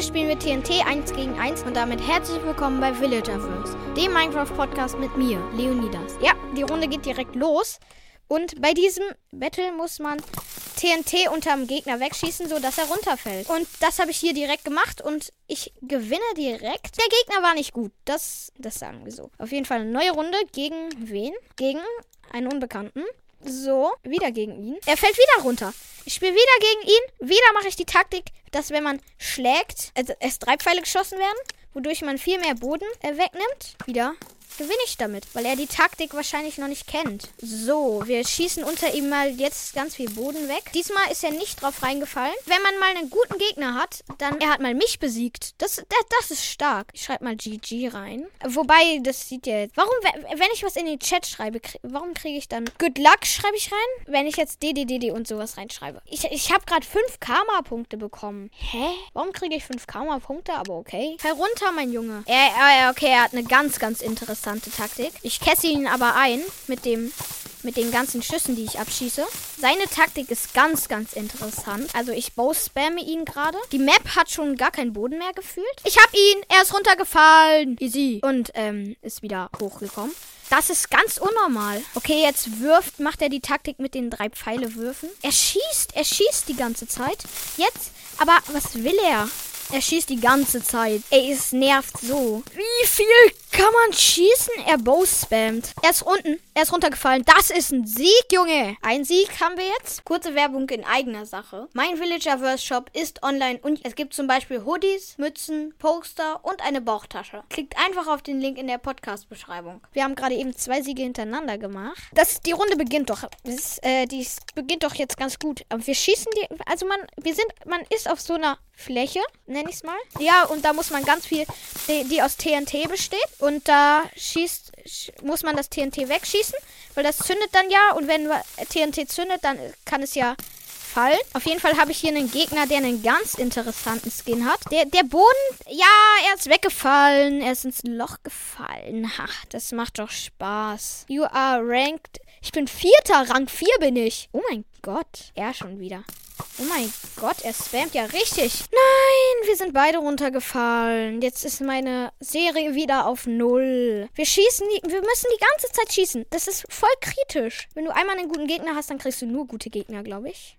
Heute spielen wir TNT 1 gegen 1 und damit herzlich willkommen bei Villagerverse, dem Minecraft-Podcast mit mir, Leonidas. Ja, die Runde geht direkt los und bei diesem Battle muss man TNT unterm Gegner wegschießen, sodass er runterfällt. Und das habe ich hier direkt gemacht und ich gewinne direkt. Der Gegner war nicht gut, das, das sagen wir so. Auf jeden Fall eine neue Runde gegen wen? Gegen einen Unbekannten. So, wieder gegen ihn. Er fällt wieder runter. Ich spiele wieder gegen ihn. Wieder mache ich die Taktik, dass wenn man schlägt, also es drei Pfeile geschossen werden, wodurch man viel mehr Boden äh, wegnimmt. Wieder gewinne ich damit, weil er die Taktik wahrscheinlich noch nicht kennt. So, wir schießen unter ihm mal jetzt ganz viel Boden weg. Diesmal ist er nicht drauf reingefallen. Wenn man mal einen guten Gegner hat, dann er hat mal mich besiegt. Das, das, das ist stark. Ich schreibe mal GG rein. Wobei, das sieht ja jetzt. Warum, wenn ich was in den Chat schreibe, krieg, warum kriege ich dann Good Luck schreibe ich rein? Wenn ich jetzt DDDD und sowas reinschreibe. Ich, ich habe gerade 5 Karma-Punkte bekommen. Hä? Warum kriege ich 5 Karma-Punkte? Aber okay. Herunter, mein Junge. Er, er, okay, er hat eine ganz, ganz interessante interessante Taktik. Ich kesse ihn aber ein mit dem mit den ganzen Schüssen, die ich abschieße. Seine Taktik ist ganz, ganz interessant. Also ich bow-spamme ihn gerade. Die Map hat schon gar keinen Boden mehr gefühlt. Ich hab ihn. Er ist runtergefallen. Easy. Und ähm, ist wieder hochgekommen. Das ist ganz unnormal. Okay, jetzt wirft, macht er die Taktik mit den drei Pfeile-Würfen. Er schießt, er schießt die ganze Zeit. Jetzt, aber was will er? Er schießt die ganze Zeit. Ey, es nervt so. Wie viel kann man schießen? Er bow spammt. Er ist unten. Er ist runtergefallen. Das ist ein Sieg, Junge. Ein Sieg haben wir jetzt. Kurze Werbung in eigener Sache. Mein Villagerverse Shop ist online und es gibt zum Beispiel Hoodies, Mützen, Poster und eine Bauchtasche. Klickt einfach auf den Link in der Podcast-Beschreibung. Wir haben gerade eben zwei Siege hintereinander gemacht. Das, die Runde beginnt doch. Das, äh, die beginnt doch jetzt ganz gut. Wir schießen die. Also man, wir sind, man ist auf so einer Fläche, nenne ich es mal. Ja, und da muss man ganz viel, die, die, aus TNT besteht. Und da schießt, muss man das TNT wegschießen, weil das zündet dann ja. Und wenn TNT zündet, dann kann es ja fallen. Auf jeden Fall habe ich hier einen Gegner, der einen ganz interessanten Skin hat. Der, der Boden, ja, er ist weggefallen. Er ist ins Loch gefallen. Ha, das macht doch Spaß. You are ranked. Ich bin Vierter, Rang 4 bin ich. Oh mein Gott, er schon wieder. Oh mein Gott, er spammt ja richtig. Nein, wir sind beide runtergefallen. Jetzt ist meine Serie wieder auf Null. Wir schießen, die, wir müssen die ganze Zeit schießen. Das ist voll kritisch. Wenn du einmal einen guten Gegner hast, dann kriegst du nur gute Gegner, glaube ich.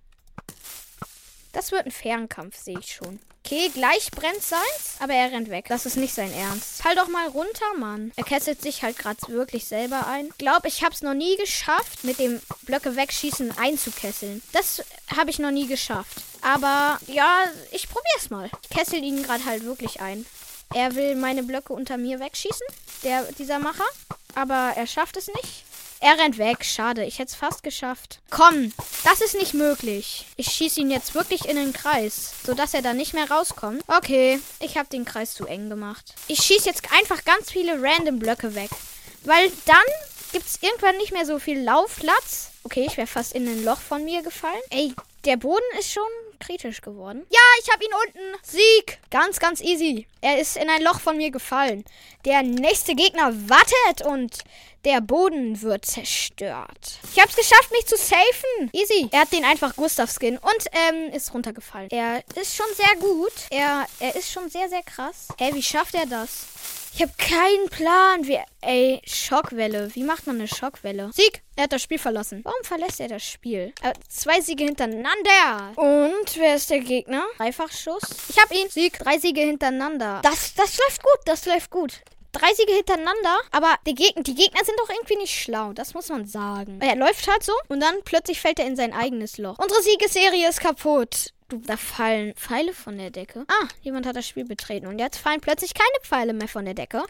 Das wird ein Fernkampf, sehe ich schon. Okay, gleich brennt seins, aber er rennt weg. Das ist nicht sein Ernst. Fall doch mal runter, Mann. Er kesselt sich halt gerade wirklich selber ein. Glaub, ich hab's noch nie geschafft, mit dem Blöcke wegschießen einzukesseln. Das habe ich noch nie geschafft. Aber ja, ich probier's mal. Ich kessel ihn gerade halt wirklich ein. Er will meine Blöcke unter mir wegschießen, der, dieser Macher. Aber er schafft es nicht. Er rennt weg. Schade, ich hätte es fast geschafft. Komm, das ist nicht möglich. Ich schieße ihn jetzt wirklich in den Kreis, sodass er da nicht mehr rauskommt. Okay, ich habe den Kreis zu eng gemacht. Ich schieße jetzt einfach ganz viele random Blöcke weg. Weil dann gibt es irgendwann nicht mehr so viel Laufplatz. Okay, ich wäre fast in ein Loch von mir gefallen. Ey, der Boden ist schon kritisch geworden. Ja, ich habe ihn unten. Sieg. Ganz, ganz easy. Er ist in ein Loch von mir gefallen. Der nächste Gegner wartet und der Boden wird zerstört. Ich habe es geschafft, mich zu safen. Easy. Er hat den einfach Gustav-Skin und ähm, ist runtergefallen. Er ist schon sehr gut. Er, er ist schon sehr, sehr krass. Hey, wie schafft er das? Ich habe keinen Plan. Wie, ey, Schockwelle. Wie macht man eine Schockwelle? Sieg! Er hat das Spiel verlassen. Warum verlässt er das Spiel? Äh, zwei Siege hintereinander. Und wer ist der Gegner? Dreifachschuss. Ich hab ihn. Sieg. Drei Siege hintereinander. Das, das läuft gut. Das läuft gut drei Siege hintereinander, aber die, Geg die Gegner sind doch irgendwie nicht schlau. Das muss man sagen. Er läuft halt so und dann plötzlich fällt er in sein eigenes Loch. Unsere Siegesserie ist kaputt. Du, da fallen Pfeile von der Decke. Ah, jemand hat das Spiel betreten und jetzt fallen plötzlich keine Pfeile mehr von der Decke.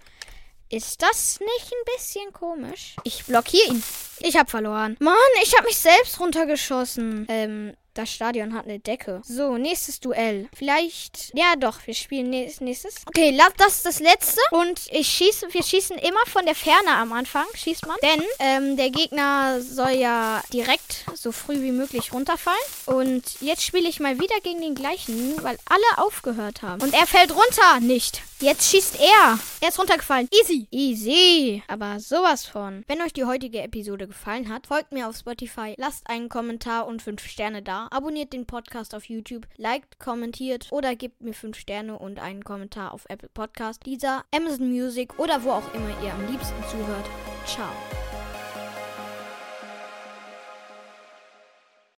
Ist das nicht ein bisschen komisch? Ich blockiere ihn. Ich hab verloren. Mann, ich hab mich selbst runtergeschossen. Ähm, das Stadion hat eine Decke. So, nächstes Duell. Vielleicht. Ja, doch, wir spielen nächstes. Okay, das ist das letzte. Und ich schieße. Wir schießen immer von der Ferne am Anfang. Schießt man. Denn ähm, der Gegner soll ja direkt so früh wie möglich runterfallen. Und jetzt spiele ich mal wieder gegen den gleichen, weil alle aufgehört haben. Und er fällt runter. Nicht. Jetzt schießt er. Er ist runtergefallen. Easy. Easy. Aber sowas von. Wenn euch die heutige Episode gefallen hat, folgt mir auf Spotify, lasst einen Kommentar und 5 Sterne da. Abonniert den Podcast auf YouTube, liked, kommentiert oder gebt mir 5 Sterne und einen Kommentar auf Apple Podcast, dieser Amazon Music oder wo auch immer ihr am liebsten zuhört. Ciao.